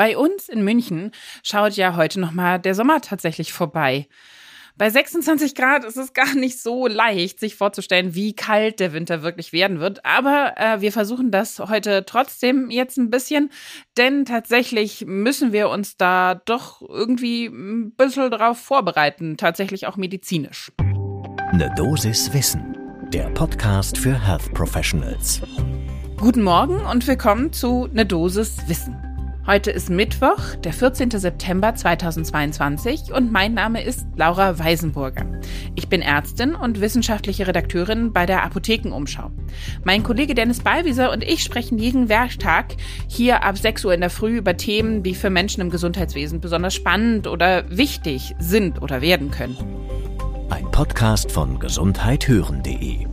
Bei uns in München schaut ja heute noch mal der Sommer tatsächlich vorbei. Bei 26 Grad ist es gar nicht so leicht, sich vorzustellen, wie kalt der Winter wirklich werden wird. Aber äh, wir versuchen das heute trotzdem jetzt ein bisschen, denn tatsächlich müssen wir uns da doch irgendwie ein bisschen drauf vorbereiten, tatsächlich auch medizinisch. Eine Dosis Wissen, der Podcast für Health Professionals. Guten Morgen und willkommen zu Ne Dosis Wissen. Heute ist Mittwoch, der 14. September 2022 und mein Name ist Laura Weisenburger. Ich bin Ärztin und wissenschaftliche Redakteurin bei der Apothekenumschau. Mein Kollege Dennis Ballwieser und ich sprechen jeden Werktag hier ab 6 Uhr in der Früh über Themen, die für Menschen im Gesundheitswesen besonders spannend oder wichtig sind oder werden können. Ein Podcast von gesundheithören.de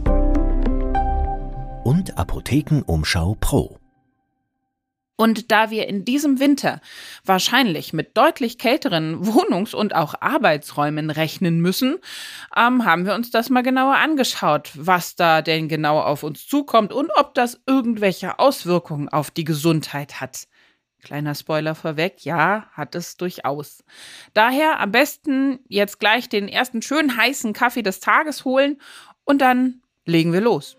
und Apothekenumschau Pro. Und da wir in diesem Winter wahrscheinlich mit deutlich kälteren Wohnungs- und auch Arbeitsräumen rechnen müssen, ähm, haben wir uns das mal genauer angeschaut, was da denn genau auf uns zukommt und ob das irgendwelche Auswirkungen auf die Gesundheit hat. Kleiner Spoiler vorweg, ja, hat es durchaus. Daher am besten jetzt gleich den ersten schön heißen Kaffee des Tages holen und dann legen wir los.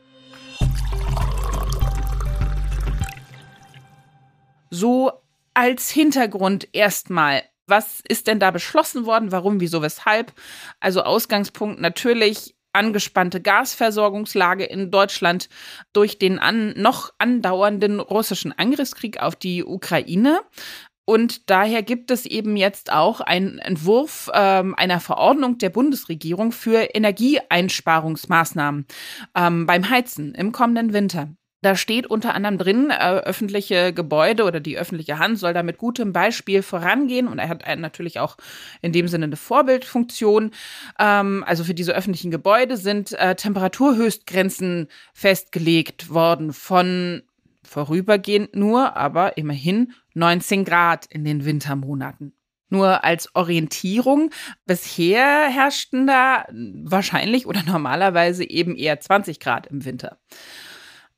So als Hintergrund erstmal. Was ist denn da beschlossen worden? Warum, wieso, weshalb? Also Ausgangspunkt natürlich angespannte Gasversorgungslage in Deutschland durch den an, noch andauernden russischen Angriffskrieg auf die Ukraine. Und daher gibt es eben jetzt auch einen Entwurf ähm, einer Verordnung der Bundesregierung für Energieeinsparungsmaßnahmen ähm, beim Heizen im kommenden Winter. Da steht unter anderem drin, äh, öffentliche Gebäude oder die öffentliche Hand soll da mit gutem Beispiel vorangehen und er hat natürlich auch in dem Sinne eine Vorbildfunktion. Ähm, also für diese öffentlichen Gebäude sind äh, Temperaturhöchstgrenzen festgelegt worden von vorübergehend nur, aber immerhin 19 Grad in den Wintermonaten. Nur als Orientierung, bisher herrschten da wahrscheinlich oder normalerweise eben eher 20 Grad im Winter.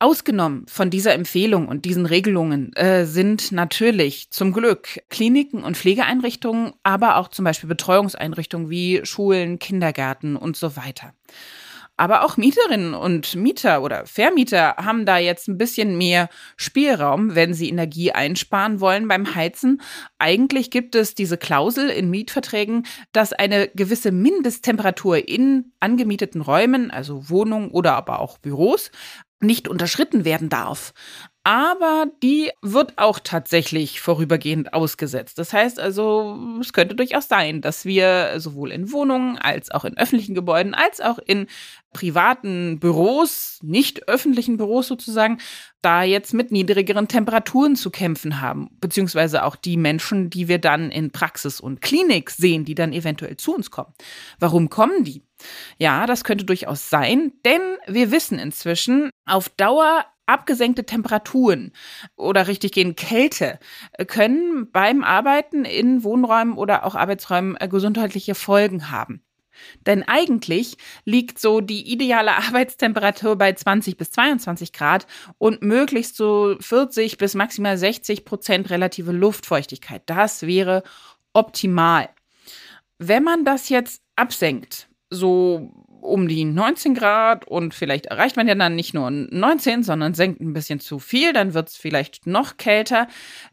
Ausgenommen von dieser Empfehlung und diesen Regelungen äh, sind natürlich zum Glück Kliniken und Pflegeeinrichtungen, aber auch zum Beispiel Betreuungseinrichtungen wie Schulen, Kindergärten und so weiter. Aber auch Mieterinnen und Mieter oder Vermieter haben da jetzt ein bisschen mehr Spielraum, wenn sie Energie einsparen wollen beim Heizen. Eigentlich gibt es diese Klausel in Mietverträgen, dass eine gewisse Mindesttemperatur in angemieteten Räumen, also Wohnungen oder aber auch Büros, nicht unterschritten werden darf. Aber die wird auch tatsächlich vorübergehend ausgesetzt. Das heißt also, es könnte durchaus sein, dass wir sowohl in Wohnungen als auch in öffentlichen Gebäuden als auch in privaten Büros, nicht öffentlichen Büros sozusagen, da jetzt mit niedrigeren Temperaturen zu kämpfen haben. Beziehungsweise auch die Menschen, die wir dann in Praxis und Klinik sehen, die dann eventuell zu uns kommen. Warum kommen die? Ja, das könnte durchaus sein, denn wir wissen inzwischen, auf Dauer abgesenkte Temperaturen oder richtig gehen Kälte können beim Arbeiten in Wohnräumen oder auch Arbeitsräumen äh, gesundheitliche Folgen haben. Denn eigentlich liegt so die ideale Arbeitstemperatur bei 20 bis 22 Grad und möglichst so 40 bis maximal 60 Prozent relative Luftfeuchtigkeit. Das wäre optimal. Wenn man das jetzt absenkt so um die 19 Grad und vielleicht erreicht man ja dann nicht nur 19, sondern senkt ein bisschen zu viel, dann wird es vielleicht noch kälter.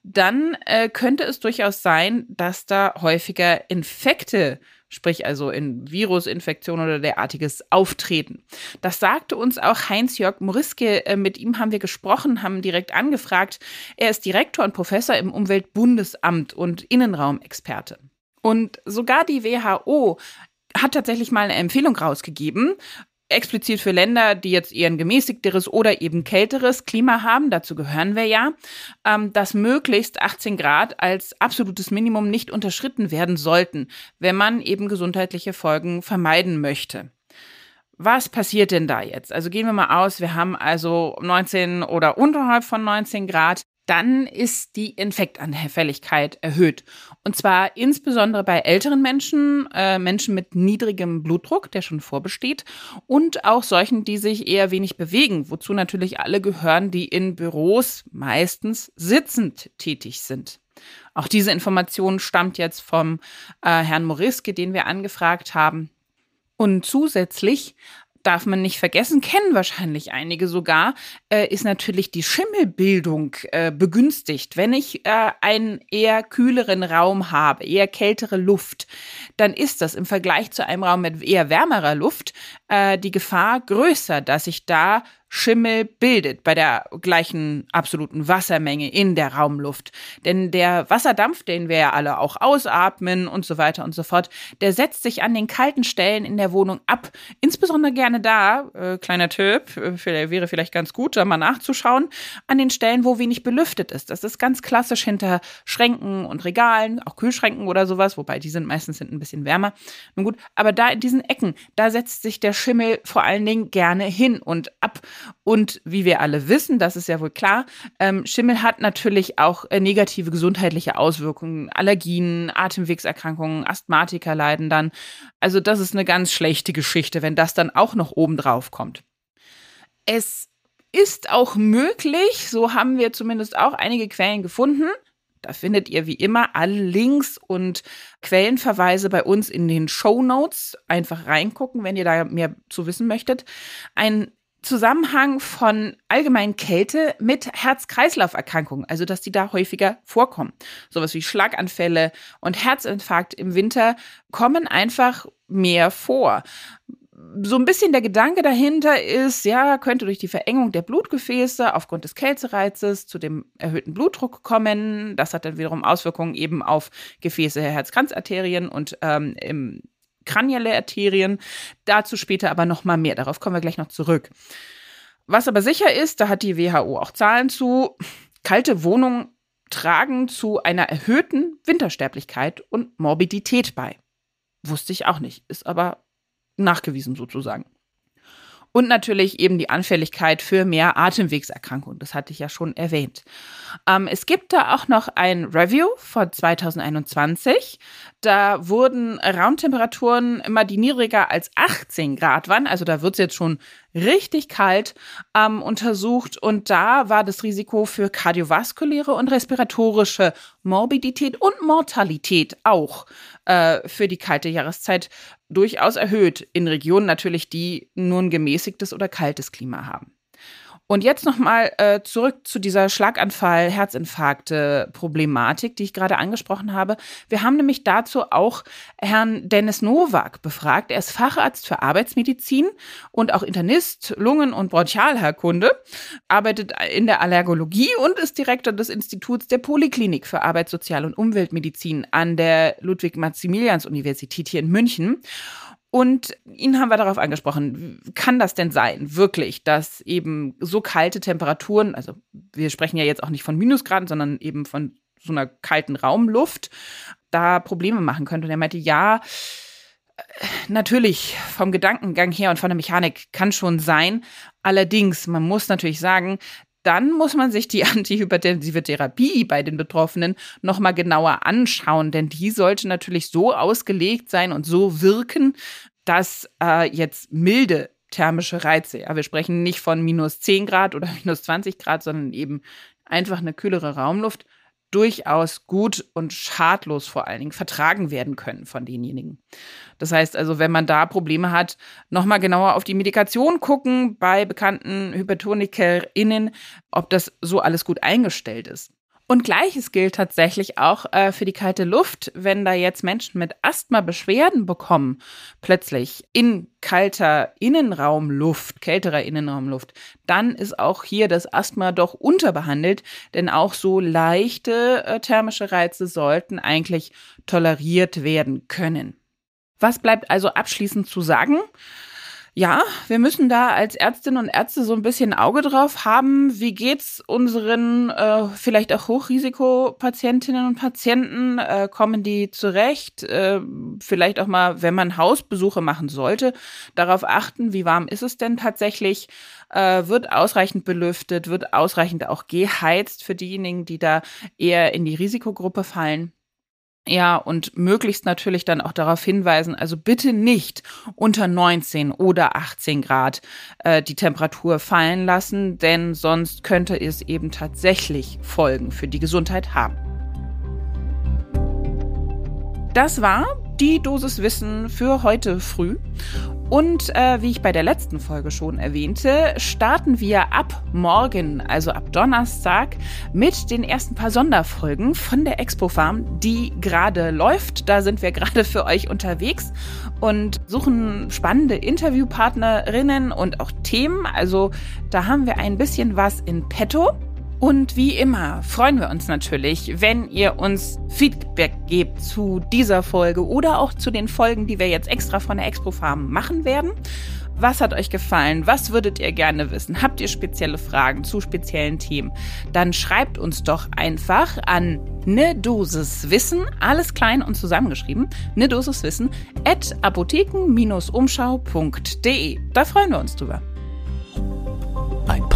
Dann äh, könnte es durchaus sein, dass da häufiger Infekte sprich also in Virusinfektionen oder derartiges auftreten. Das sagte uns auch Heinz-Jörg Moriske. Äh, mit ihm haben wir gesprochen, haben direkt angefragt. Er ist Direktor und Professor im Umweltbundesamt und Innenraumexperte. Und sogar die WHO hat tatsächlich mal eine Empfehlung rausgegeben, explizit für Länder, die jetzt eher ein gemäßigteres oder eben kälteres Klima haben, dazu gehören wir ja, ähm, dass möglichst 18 Grad als absolutes Minimum nicht unterschritten werden sollten, wenn man eben gesundheitliche Folgen vermeiden möchte. Was passiert denn da jetzt? Also gehen wir mal aus, wir haben also 19 oder unterhalb von 19 Grad dann ist die Infektanfälligkeit erhöht. Und zwar insbesondere bei älteren Menschen, äh, Menschen mit niedrigem Blutdruck, der schon vorbesteht, und auch solchen, die sich eher wenig bewegen, wozu natürlich alle gehören, die in Büros meistens sitzend tätig sind. Auch diese Information stammt jetzt vom äh, Herrn Moriske, den wir angefragt haben. Und zusätzlich darf man nicht vergessen, kennen wahrscheinlich einige sogar, äh, ist natürlich die Schimmelbildung äh, begünstigt. Wenn ich äh, einen eher kühleren Raum habe, eher kältere Luft, dann ist das im Vergleich zu einem Raum mit eher wärmerer Luft äh, die Gefahr größer, dass ich da Schimmel bildet bei der gleichen absoluten Wassermenge in der Raumluft. Denn der Wasserdampf, den wir ja alle auch ausatmen und so weiter und so fort, der setzt sich an den kalten Stellen in der Wohnung ab. Insbesondere gerne da, äh, kleiner Tipp, äh, wäre vielleicht ganz gut, da mal nachzuschauen, an den Stellen, wo wenig belüftet ist. Das ist ganz klassisch hinter Schränken und Regalen, auch Kühlschränken oder sowas, wobei die sind meistens sind ein bisschen wärmer. Nun gut, aber da in diesen Ecken, da setzt sich der Schimmel vor allen Dingen gerne hin und ab. Und wie wir alle wissen, das ist ja wohl klar, ähm, Schimmel hat natürlich auch äh, negative gesundheitliche Auswirkungen. Allergien, Atemwegserkrankungen, Asthmatiker leiden dann. Also das ist eine ganz schlechte Geschichte, wenn das dann auch noch oben drauf kommt. Es ist auch möglich, so haben wir zumindest auch einige Quellen gefunden, da findet ihr wie immer alle Links und Quellenverweise bei uns in den Show Notes. Einfach reingucken, wenn ihr da mehr zu wissen möchtet. Ein Zusammenhang von allgemeinen Kälte mit Herz-Kreislauf-Erkrankungen, also dass die da häufiger vorkommen. Sowas wie Schlaganfälle und Herzinfarkt im Winter kommen einfach mehr vor. So ein bisschen der Gedanke dahinter ist, ja, könnte durch die Verengung der Blutgefäße aufgrund des Kältereizes zu dem erhöhten Blutdruck kommen. Das hat dann wiederum Auswirkungen eben auf Gefäße, Herz-Kranzarterien und ähm, im kranielle Arterien. Dazu später aber noch mal mehr. Darauf kommen wir gleich noch zurück. Was aber sicher ist, da hat die WHO auch Zahlen zu, kalte Wohnungen tragen zu einer erhöhten Wintersterblichkeit und Morbidität bei. Wusste ich auch nicht, ist aber nachgewiesen sozusagen. Und natürlich eben die Anfälligkeit für mehr Atemwegserkrankungen. Das hatte ich ja schon erwähnt. Ähm, es gibt da auch noch ein Review von 2021. Da wurden Raumtemperaturen immer die niedriger als 18 Grad waren. Also da wird es jetzt schon richtig kalt ähm, untersucht. Und da war das Risiko für kardiovaskuläre und respiratorische Morbidität und Mortalität auch äh, für die kalte Jahreszeit durchaus erhöht. In Regionen natürlich, die nur ein gemäßigtes oder kaltes Klima haben. Und jetzt nochmal äh, zurück zu dieser Schlaganfall, Herzinfarkte Problematik, die ich gerade angesprochen habe. Wir haben nämlich dazu auch Herrn Dennis Nowak befragt. Er ist Facharzt für Arbeitsmedizin und auch Internist, Lungen- und Bronchialherkunde, arbeitet in der Allergologie und ist Direktor des Instituts der Poliklinik für Arbeits-, Sozial- und Umweltmedizin an der Ludwig-Maximilians-Universität hier in München. Und ihn haben wir darauf angesprochen, kann das denn sein, wirklich, dass eben so kalte Temperaturen, also wir sprechen ja jetzt auch nicht von Minusgraden, sondern eben von so einer kalten Raumluft, da Probleme machen könnte. Und er meinte, ja, äh, natürlich vom Gedankengang her und von der Mechanik kann schon sein. Allerdings, man muss natürlich sagen, dann muss man sich die antihypertensive Therapie bei den Betroffenen nochmal genauer anschauen, denn die sollte natürlich so ausgelegt sein und so wirken, dass äh, jetzt milde thermische Reize, ja, wir sprechen nicht von minus 10 Grad oder minus 20 Grad, sondern eben einfach eine kühlere Raumluft, durchaus gut und schadlos vor allen Dingen vertragen werden können von denjenigen. Das heißt also, wenn man da Probleme hat, nochmal genauer auf die Medikation gucken bei bekannten HypertonikerInnen, ob das so alles gut eingestellt ist. Und gleiches gilt tatsächlich auch äh, für die kalte Luft, wenn da jetzt Menschen mit Asthma Beschwerden bekommen, plötzlich in kalter Innenraumluft, kälterer Innenraumluft, dann ist auch hier das Asthma doch unterbehandelt, denn auch so leichte äh, thermische Reize sollten eigentlich toleriert werden können. Was bleibt also abschließend zu sagen? Ja, wir müssen da als Ärztinnen und Ärzte so ein bisschen Auge drauf haben. Wie geht's unseren äh, vielleicht auch Hochrisikopatientinnen und Patienten? Äh, kommen die zurecht? Äh, vielleicht auch mal, wenn man Hausbesuche machen sollte, darauf achten, wie warm ist es denn tatsächlich? Äh, wird ausreichend belüftet? Wird ausreichend auch geheizt für diejenigen, die da eher in die Risikogruppe fallen? Ja, und möglichst natürlich dann auch darauf hinweisen, also bitte nicht unter 19 oder 18 Grad äh, die Temperatur fallen lassen, denn sonst könnte es eben tatsächlich Folgen für die Gesundheit haben. Das war die Dosis Wissen für heute früh. Und äh, wie ich bei der letzten Folge schon erwähnte, starten wir ab morgen, also ab Donnerstag, mit den ersten paar Sonderfolgen von der Expo Farm, die gerade läuft. Da sind wir gerade für euch unterwegs und suchen spannende Interviewpartnerinnen und auch Themen. Also da haben wir ein bisschen was in petto. Und wie immer freuen wir uns natürlich, wenn ihr uns Feedback gebt zu dieser Folge oder auch zu den Folgen, die wir jetzt extra von der Expo Farm machen werden. Was hat euch gefallen? Was würdet ihr gerne wissen? Habt ihr spezielle Fragen zu speziellen Themen? Dann schreibt uns doch einfach an ne Dosis Wissen, alles klein und zusammengeschrieben, ne Dosis Wissen, at apotheken-umschau.de. Da freuen wir uns drüber.